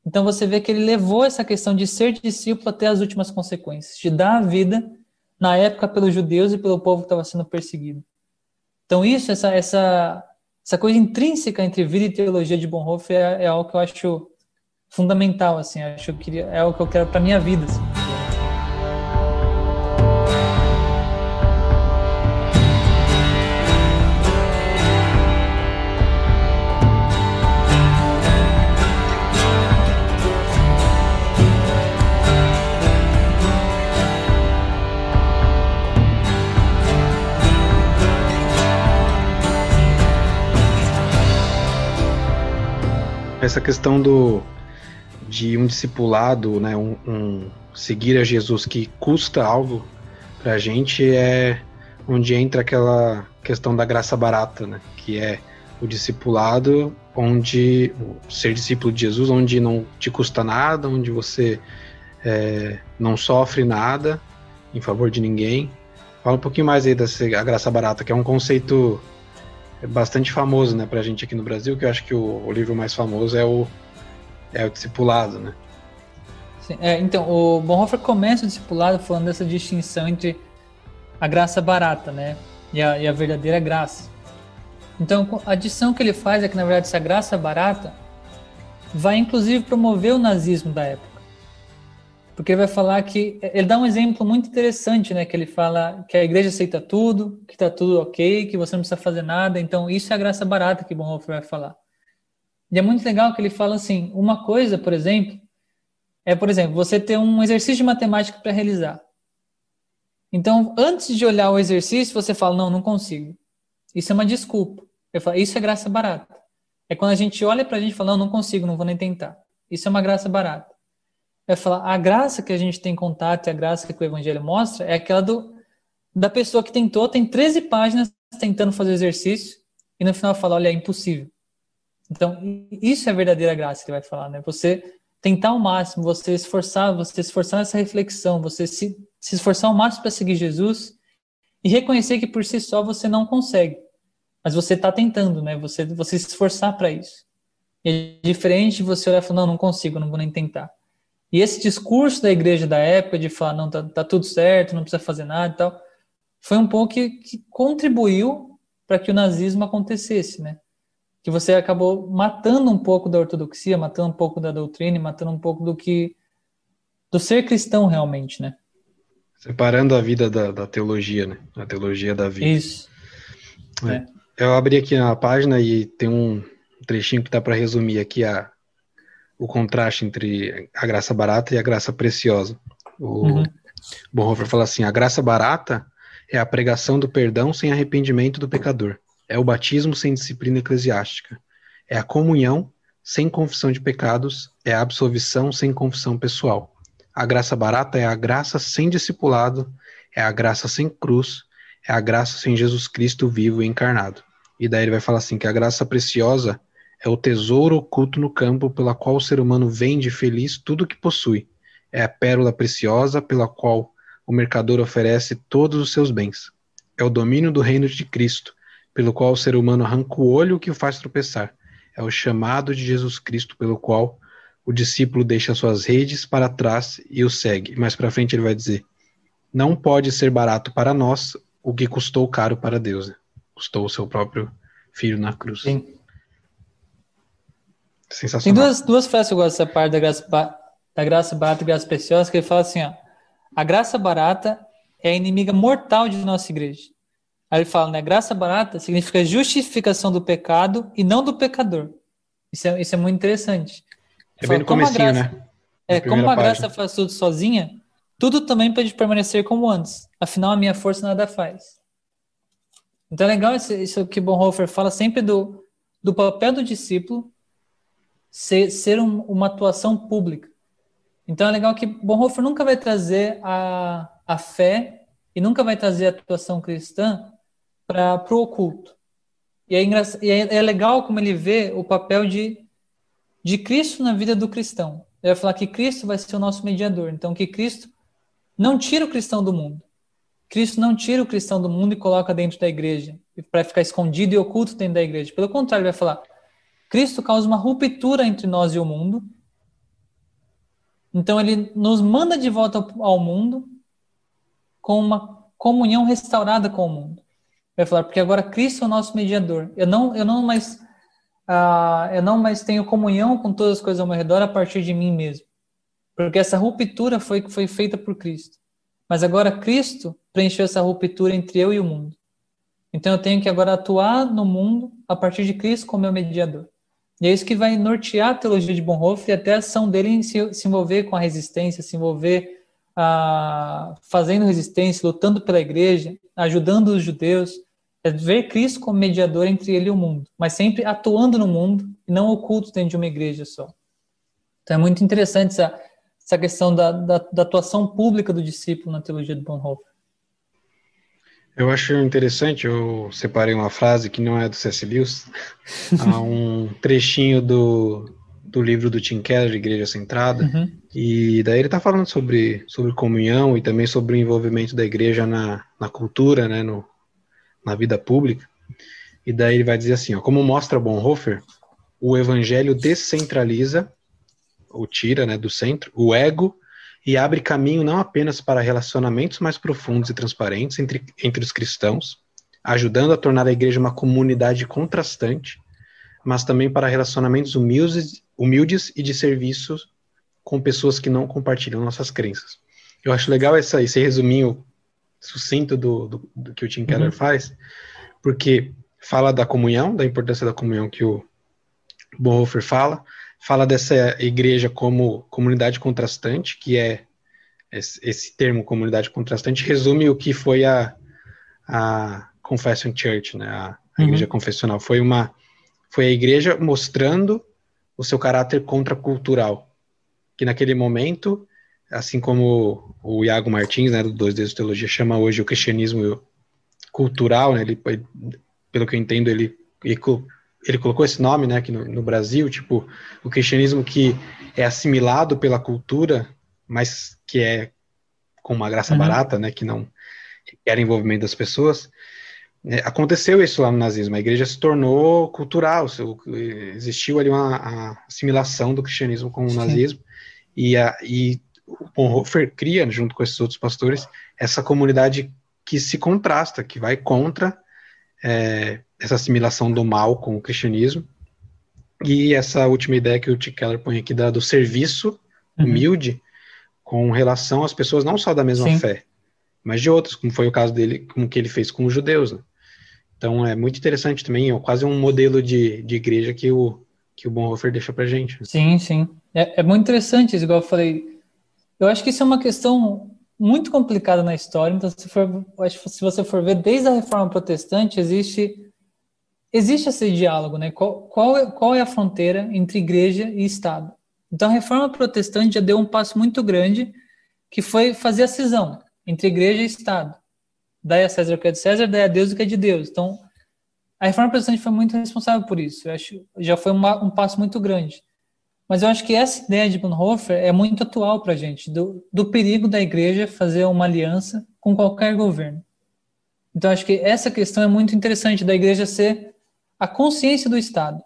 Speaker 3: Então você vê que ele levou essa questão de ser discípulo até as últimas consequências, de dar a vida na época pelos judeus e pelo povo que estava sendo perseguido. Então isso, essa, essa, essa coisa intrínseca entre vida e teologia de Bonhoeffer é, é algo que eu acho fundamental, assim, acho que é o que eu quero para minha vida. Assim.
Speaker 1: essa questão do de um discipulado, né, um, um seguir a Jesus que custa algo para a gente é onde entra aquela questão da graça barata, né, que é o discipulado onde ser discípulo de Jesus, onde não te custa nada, onde você é, não sofre nada em favor de ninguém. Fala um pouquinho mais aí dessa a graça barata, que é um conceito bastante famoso, né, pra gente aqui no Brasil, que eu acho que o, o livro mais famoso é o é o discipulado, né?
Speaker 3: Sim, é, então, o Bonhoeffer começa o discipulado falando dessa distinção entre a graça barata, né, e a, e a verdadeira graça. Então, a adição que ele faz é que, na verdade, essa graça barata vai, inclusive, promover o nazismo da época. Porque ele vai falar que. Ele dá um exemplo muito interessante, né? Que ele fala que a igreja aceita tudo, que está tudo ok, que você não precisa fazer nada. Então, isso é a graça barata que Bonhoeffer vai falar. E é muito legal que ele fala assim: uma coisa, por exemplo, é, por exemplo, você ter um exercício de matemática para realizar. Então, antes de olhar o exercício, você fala: não, não consigo. Isso é uma desculpa. Eu falo, isso é graça barata. É quando a gente olha para a gente e fala: não, não consigo, não vou nem tentar. Isso é uma graça barata. vai falar a graça que a gente tem contato e a graça que o evangelho mostra é aquela do, da pessoa que tentou, tem 13 páginas tentando fazer exercício e no final fala, olha, é impossível. Então, isso é a verdadeira graça que ele vai falar, né? Você tentar ao máximo, você esforçar, você esforçar nessa reflexão, você se, se esforçar ao máximo para seguir Jesus e reconhecer que por si só você não consegue, mas você está tentando, né? Você, você se esforçar para isso. E é diferente você olhar e falar, não, não consigo, não vou nem tentar. E esse discurso da igreja da época de falar, não, tá, tá tudo certo, não precisa fazer nada e tal, foi um pouco que, que contribuiu para que o nazismo acontecesse, né? Que você acabou matando um pouco da ortodoxia, matando um pouco da doutrina, matando um pouco do que do ser cristão realmente, né?
Speaker 1: Separando a vida da, da teologia, né? A teologia da vida.
Speaker 3: Isso.
Speaker 1: É. É. Eu abri aqui na página e tem um trechinho que dá para resumir aqui a, o contraste entre a graça barata e a graça preciosa. O uhum. Bonhoeffer fala assim: a graça barata é a pregação do perdão sem arrependimento do pecador. É o batismo sem disciplina eclesiástica. É a comunhão sem confissão de pecados. É a absolvição sem confissão pessoal. A graça barata é a graça sem discipulado. É a graça sem cruz. É a graça sem Jesus Cristo vivo e encarnado. E daí ele vai falar assim: que a graça preciosa é o tesouro oculto no campo pela qual o ser humano vende feliz tudo o que possui. É a pérola preciosa pela qual o mercador oferece todos os seus bens. É o domínio do reino de Cristo, pelo qual o ser humano arranca o olho que o faz tropeçar. É o chamado de Jesus Cristo, pelo qual o discípulo deixa suas redes para trás e o segue. Mais para frente ele vai dizer: Não pode ser barato para nós o que custou caro para Deus. Custou o seu próprio filho na cruz.
Speaker 3: Sim. Sensacional. Tem duas, duas frases que eu gosto dessa parte da graça, da graça barata e graça preciosa, que ele fala assim, ó, a graça barata é a inimiga mortal de nossa igreja. Aí ele fala, né? Graça barata significa justificação do pecado e não do pecador. Isso é, isso é muito interessante.
Speaker 1: É bem no comecinho, graça, né?
Speaker 3: É, como a graça faz tudo sozinha, tudo também pode permanecer como antes. Afinal, a minha força nada faz. Então é legal isso, isso que Bonhoeffer fala sempre do, do papel do discípulo ser, ser um, uma atuação pública. Então é legal que Bonhoeffer nunca vai trazer a, a fé e nunca vai trazer a atuação cristã para o oculto. E, é, e é, é, legal como ele vê o papel de, de Cristo na vida do cristão. Ele vai falar que Cristo vai ser o nosso mediador. Então, que Cristo não tira o cristão do mundo. Cristo não tira o cristão do mundo e coloca dentro da igreja, para ficar escondido e oculto dentro da igreja. Pelo contrário, ele vai falar: Cristo causa uma ruptura entre nós e o mundo então ele nos manda de volta ao mundo com uma comunhão restaurada com o mundo. Vai falar porque agora Cristo é o nosso mediador. Eu não, eu não mais, uh, eu não mais tenho comunhão com todas as coisas ao meu redor a partir de mim mesmo, porque essa ruptura foi foi feita por Cristo. Mas agora Cristo preencheu essa ruptura entre eu e o mundo. Então eu tenho que agora atuar no mundo a partir de Cristo como meu mediador. E é isso que vai nortear a teologia de Bonhoeffer e até a ação dele em se, se envolver com a resistência, se envolver ah, fazendo resistência, lutando pela igreja, ajudando os judeus. É ver Cristo como mediador entre ele e o mundo, mas sempre atuando no mundo e não oculto dentro de uma igreja só. Então é muito interessante essa, essa questão da, da, da atuação pública do discípulo na teologia de Bonhoeffer.
Speaker 1: Eu acho interessante, eu separei uma frase que não é do C.S. Lewis, <laughs> há um trechinho do, do livro do Tim Keller, Igreja Centrada, uhum. e daí ele está falando sobre, sobre comunhão e também sobre o envolvimento da igreja na, na cultura, né, no, na vida pública, e daí ele vai dizer assim, ó, como mostra Bonhoeffer, o evangelho descentraliza, ou tira né, do centro, o ego e abre caminho não apenas para relacionamentos mais profundos e transparentes entre, entre os cristãos, ajudando a tornar a igreja uma comunidade contrastante, mas também para relacionamentos humildes, humildes e de serviço com pessoas que não compartilham nossas crenças. Eu acho legal essa, esse resuminho sucinto do, do, do que o Tim Keller uhum. faz, porque fala da comunhão, da importância da comunhão que o Bonhoeffer fala, fala dessa igreja como comunidade contrastante, que é esse, esse termo comunidade contrastante resume o que foi a, a Confession Church, né, a, a uhum. igreja confessional. Foi uma foi a igreja mostrando o seu caráter contracultural, que naquele momento, assim como o Iago Martins, né, do Dois Deus de Teologia, chama hoje o cristianismo cultural, né, ele, pelo que eu entendo, ele, ele, colocou esse nome né, aqui no, no Brasil, tipo, o cristianismo que é assimilado pela cultura, mas que é com uma graça uhum. barata, né, que não requer envolvimento das pessoas. É, aconteceu isso lá no nazismo, a igreja se tornou cultural, existiu ali uma assimilação do cristianismo com o Sim. nazismo, e, a, e Bonhoeffer cria, junto com esses outros pastores, essa comunidade que se contrasta, que vai contra é, essa assimilação do mal com o cristianismo, e essa última ideia que o T. Keller põe aqui da, do serviço uhum. humilde com relação às pessoas não só da mesma Sim. fé, mas de outras, como foi o caso dele, como que ele fez com os judeus. Né? Então é muito interessante também, é quase um modelo de, de igreja que o, que o Bonhoeffer deixa pra gente.
Speaker 3: Sim, sim. É, é muito interessante, igual eu falei. Eu acho que isso é uma questão muito complicada na história. Então, se, for, se você for ver, desde a Reforma Protestante existe existe esse diálogo, né? Qual, qual, é, qual é a fronteira entre igreja e Estado? Então, a Reforma Protestante já deu um passo muito grande, que foi fazer a cisão entre igreja e Estado. Dai a César o que é de César, dai a Deus o que é de Deus. Então, a reforma protestante foi muito responsável por isso. Eu acho já foi uma, um passo muito grande. Mas eu acho que essa ideia de Bonhoeffer é muito atual para a gente, do, do perigo da igreja fazer uma aliança com qualquer governo. Então, acho que essa questão é muito interessante da igreja ser a consciência do Estado.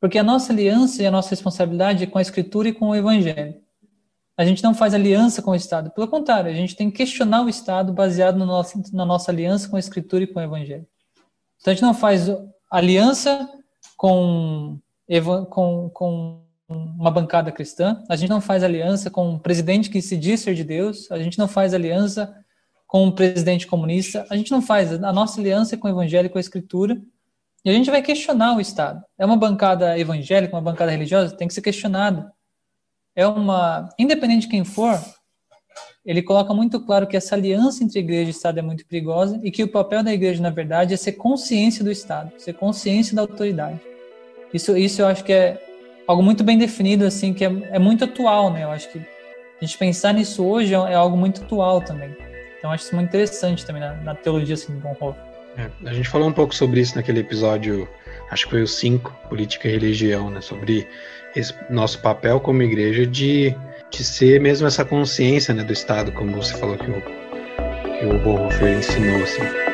Speaker 3: Porque a nossa aliança e a nossa responsabilidade é com a Escritura e com o Evangelho. A gente não faz aliança com o Estado. Pelo contrário, a gente tem que questionar o Estado baseado no nosso, na nossa aliança com a Escritura e com o Evangelho. Então a gente não faz aliança com, com, com uma bancada cristã, a gente não faz aliança com um presidente que se diz ser de Deus, a gente não faz aliança com um presidente comunista, a gente não faz. A nossa aliança é com o Evangelho com a Escritura. E a gente vai questionar o Estado. É uma bancada evangélica, uma bancada religiosa? Tem que ser questionada. É uma. Independente de quem for, ele coloca muito claro que essa aliança entre igreja e Estado é muito perigosa e que o papel da igreja, na verdade, é ser consciência do Estado, ser consciência da autoridade. Isso, isso eu acho que é algo muito bem definido, assim, que é, é muito atual, né? Eu acho que a gente pensar nisso hoje é, é algo muito atual também. Então, acho isso muito interessante também na, na teologia assim, do Bonhoeffer.
Speaker 1: É, a gente falou um pouco sobre isso naquele episódio, acho que foi o 5, Política e Religião, né? Sobre esse nosso papel como igreja de de ser mesmo essa consciência né, do Estado, como você falou que o, que o Bonhoeffer ensinou. Assim.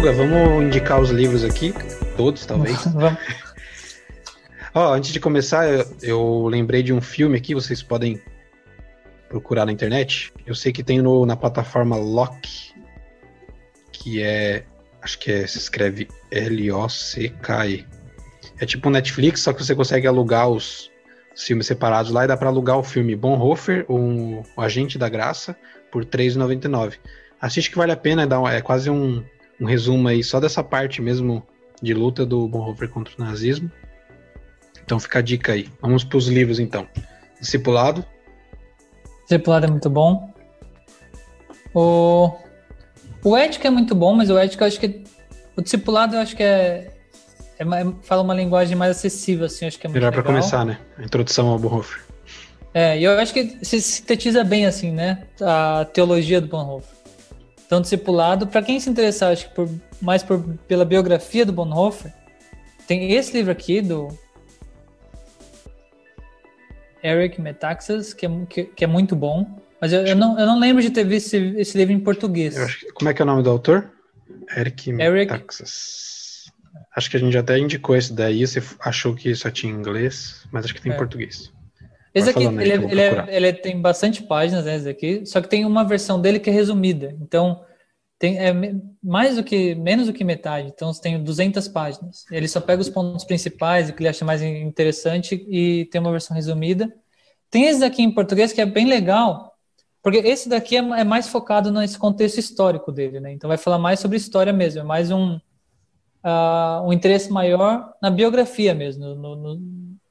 Speaker 1: Guga, vamos indicar os livros aqui, todos talvez. <laughs> Vamos. Ó, antes de começar, eu, eu, lembrei de um filme aqui, vocês podem procurar na internet. Eu sei que tem no, na plataforma Lock, que é, acho que é, se escreve L-O-C-K-E. É tipo um Netflix, só que você consegue alugar os, os filmes separados lá e dá para alugar o filme Bonhoeffer, um, o Agente da Graça, por R$3,99. Assiste que vale a pena, é, é quase um um resumo aí só dessa parte mesmo de luta do Bonhoeffer contra o nazismo. Então fica a dica aí. Vamos para os livros então. Discipulado.
Speaker 3: Discipulado é muito bom. O, o ético é muito bom, mas o ético eu acho que. O discipulado eu acho que é. é, é fala uma linguagem mais acessível, assim, acho que é muito
Speaker 1: Melhor para começar, né? A introdução ao Bonhoeffer.
Speaker 3: É, e eu acho que se sintetiza bem, assim, né? A teologia do Bonhoeffer. Então, discipulado, para quem se interessar, acho que por, mais por, pela biografia do Bonhoeffer, tem esse livro aqui do Eric Metaxas, que é, que, que é muito bom. Mas eu, eu, não, eu não lembro de ter visto esse, esse livro em português.
Speaker 1: Que, como é que é o nome do autor? Eric Metaxas. Acho que a gente até indicou esse daí, você achou que só tinha em inglês, mas acho que tem é. em português.
Speaker 3: Esse aqui, ele, ele, é, ele, tem bastante páginas, né, esse aqui, só que tem uma versão dele que é resumida. Então, tem é mais do que, menos do que metade. Então, tem 200 páginas. Ele só pega os pontos principais, o que ele acha mais interessante, e tem uma versão resumida. Tem esse aqui em português que é bem legal, Porque esse daqui é, é mais focado nesse contexto histórico dele, né? Então vai falar mais sobre história mesmo, é mais um, uh, um interesse maior na biografia mesmo, no, no,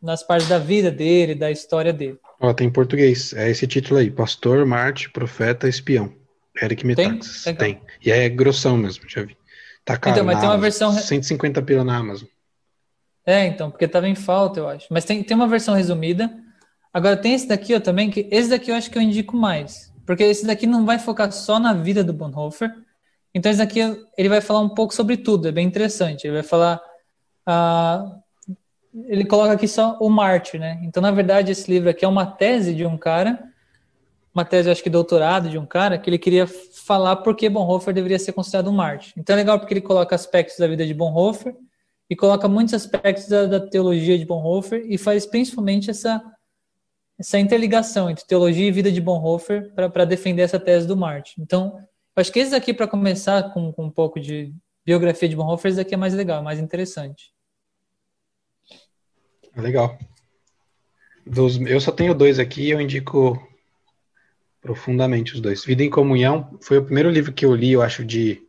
Speaker 3: nas partes da vida dele, da história dele.
Speaker 1: Ó, tem em português, é esse título aí, Pastor, Marte, Profeta, Espião. Eric Metaxas. Tem? tem? E é grossão mesmo, já vi. Tá caro
Speaker 3: então, mas tem uma versão...
Speaker 1: 150 pila na Amazon.
Speaker 3: É, então, porque tava em falta, eu acho. Mas tem, tem uma versão resumida. Agora tem esse daqui ó, também, que esse daqui eu acho que eu indico mais. Porque esse daqui não vai focar só na vida do Bonhoeffer. Então esse daqui ele vai falar um pouco sobre tudo, é bem interessante. Ele vai falar... Uh, ele coloca aqui só o Marte, né? Então, na verdade, esse livro aqui é uma tese de um cara, uma tese, acho que doutorado de um cara, que ele queria falar por que Bonhoeffer deveria ser considerado um Marte. Então é legal porque ele coloca aspectos da vida de Bonhoeffer e coloca muitos aspectos da, da teologia de Bonhoeffer e faz principalmente essa essa interligação entre teologia e vida de Bonhoeffer para defender essa tese do Marte. Então, acho que esse aqui, para começar com, com, um pouco de biografia de Bonhoeffer, esse aqui é mais legal, mais interessante.
Speaker 1: Legal. Dos, eu só tenho dois aqui e eu indico profundamente os dois. Vida em Comunhão foi o primeiro livro que eu li, eu acho, de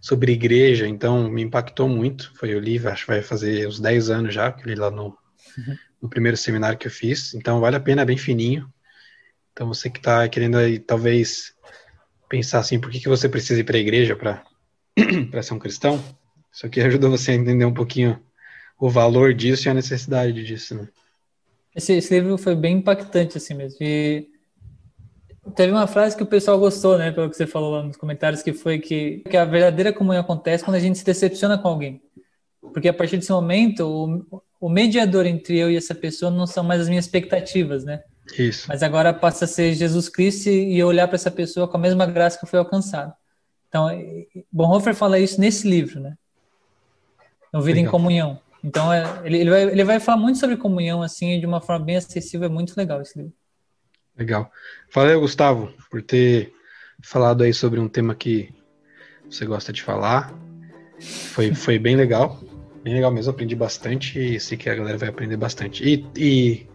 Speaker 1: sobre igreja, então me impactou muito. Foi o livro, acho que vai fazer uns 10 anos já, que eu li lá no, uhum. no primeiro seminário que eu fiz. Então vale a pena, é bem fininho. Então você que está querendo aí, talvez, pensar assim, por que, que você precisa ir para a igreja para <clears throat> ser um cristão? Isso aqui ajuda você a entender um pouquinho o valor disso e a necessidade disso, né?
Speaker 3: Esse, esse livro foi bem impactante, assim mesmo. E Teve uma frase que o pessoal gostou, né, pelo que você falou lá nos comentários, que foi que, que a verdadeira comunhão acontece quando a gente se decepciona com alguém. Porque a partir desse momento, o, o mediador entre eu e essa pessoa não são mais as minhas expectativas, né?
Speaker 1: Isso.
Speaker 3: Mas agora passa a ser Jesus Cristo e eu olhar para essa pessoa com a mesma graça que foi alcançado. Então, Bonhoeffer fala isso nesse livro, né? No Vida legal. em Comunhão. Então, é, ele, ele, vai, ele vai falar muito sobre comunhão, assim, de uma forma bem acessível, é muito legal esse livro.
Speaker 1: Legal. Valeu, Gustavo, por ter falado aí sobre um tema que você gosta de falar. Foi, <laughs> foi bem legal. Bem legal mesmo, aprendi bastante e sei que a galera vai aprender bastante. E, e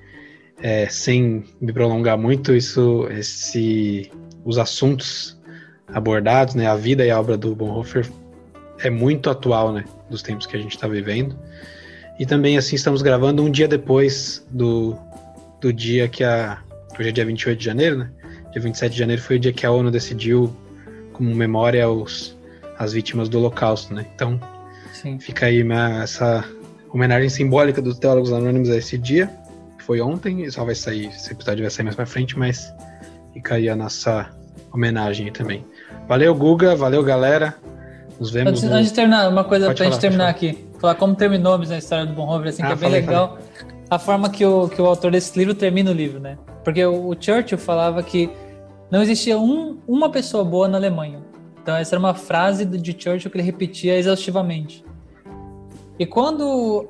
Speaker 1: é, sem me prolongar muito, isso, esse, os assuntos abordados, né, a vida e a obra do Bonhoeffer é muito atual, né, dos tempos que a gente está vivendo. E também, assim, estamos gravando um dia depois do, do dia que a hoje é dia 28 de janeiro, né? Dia 27 de janeiro foi o dia que a ONU decidiu como memória aos, às vítimas do Holocausto, né? Então, Sim. fica aí minha, essa homenagem simbólica dos teólogos anônimos a esse dia, que foi ontem, e só vai sair, esse episódio vai sair mais pra frente, mas fica aí a nossa homenagem também. Valeu, Guga, valeu, galera. Nos vemos.
Speaker 3: Antes, no... antes de terminar, uma coisa pode pra falar, gente terminar aqui. Falar como terminou a história do Bonhoeffer, assim, ah, que é bem falei, legal. Falei. A forma que o, que o autor desse livro termina o livro, né? Porque o Churchill falava que não existia um, uma pessoa boa na Alemanha. Então essa era uma frase de Churchill que ele repetia exaustivamente. E quando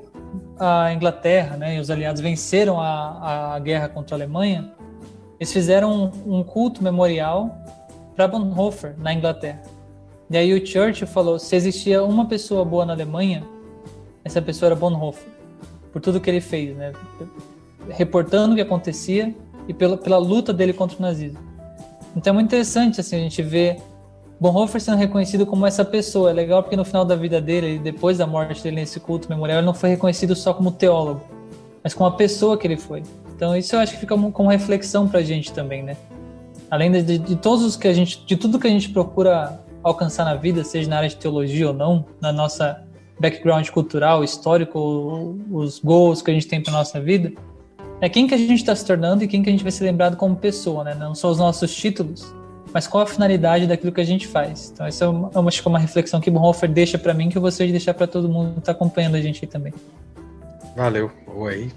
Speaker 3: a Inglaterra né, e os aliados venceram a, a guerra contra a Alemanha, eles fizeram um, um culto memorial para Bonhoeffer na Inglaterra. E aí o Churchill falou: se existia uma pessoa boa na Alemanha, essa pessoa era Bonhoeffer, por tudo que ele fez, né? reportando o que acontecia e pela, pela luta dele contra o nazismo. Então é muito interessante assim, a gente ver Bonhoeffer sendo reconhecido como essa pessoa. É legal porque no final da vida dele, depois da morte dele nesse culto memorial, ele não foi reconhecido só como teólogo, mas como a pessoa que ele foi. Então isso eu acho que fica como reflexão para a gente também, né? Além de, de, todos os que a gente, de tudo que a gente procura alcançar na vida, seja na área de teologia ou não, na nossa background cultural, histórico, os goals que a gente tem para nossa vida, é quem que a gente está se tornando e quem que a gente vai ser lembrado como pessoa, né? Não só os nossos títulos, mas qual a finalidade daquilo que a gente faz. Então, essa é uma, que é uma reflexão que o Bonhoeffer deixa para mim, que eu gostaria de deixar para todo mundo que está acompanhando a gente aí também.
Speaker 1: Valeu. Oi.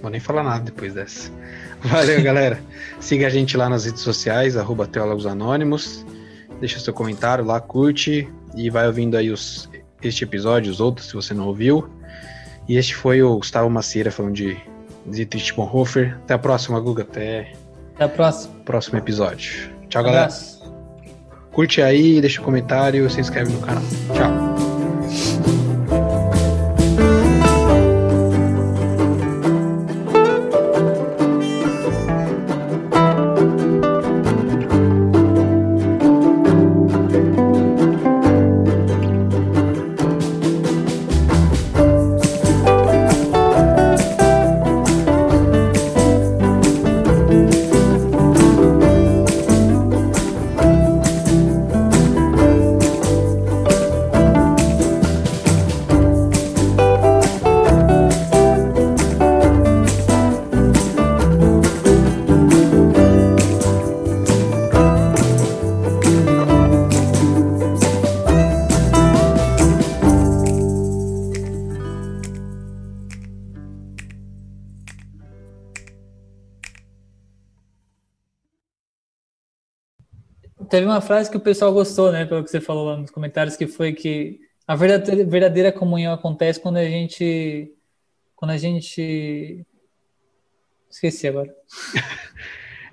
Speaker 1: Vou nem falar nada depois dessa. Valeu, galera. <laughs> Siga a gente lá nas redes sociais, arroba Teólogos Anônimos. Deixa seu comentário lá, curte e vai ouvindo aí os, este episódio, os outros, se você não ouviu. E este foi o Gustavo Macieira falando de Dietrich Bonhoeffer. Até a próxima, Guga. Até,
Speaker 3: Até a próxima.
Speaker 1: próximo episódio. Tchau, galera. Curte aí, deixa um comentário, se inscreve no canal. Tchau.
Speaker 3: Uma frase que o pessoal gostou, né, pelo que você falou lá nos comentários, que foi que a verdadeira, verdadeira comunhão acontece quando a gente quando a gente esqueci agora. <laughs>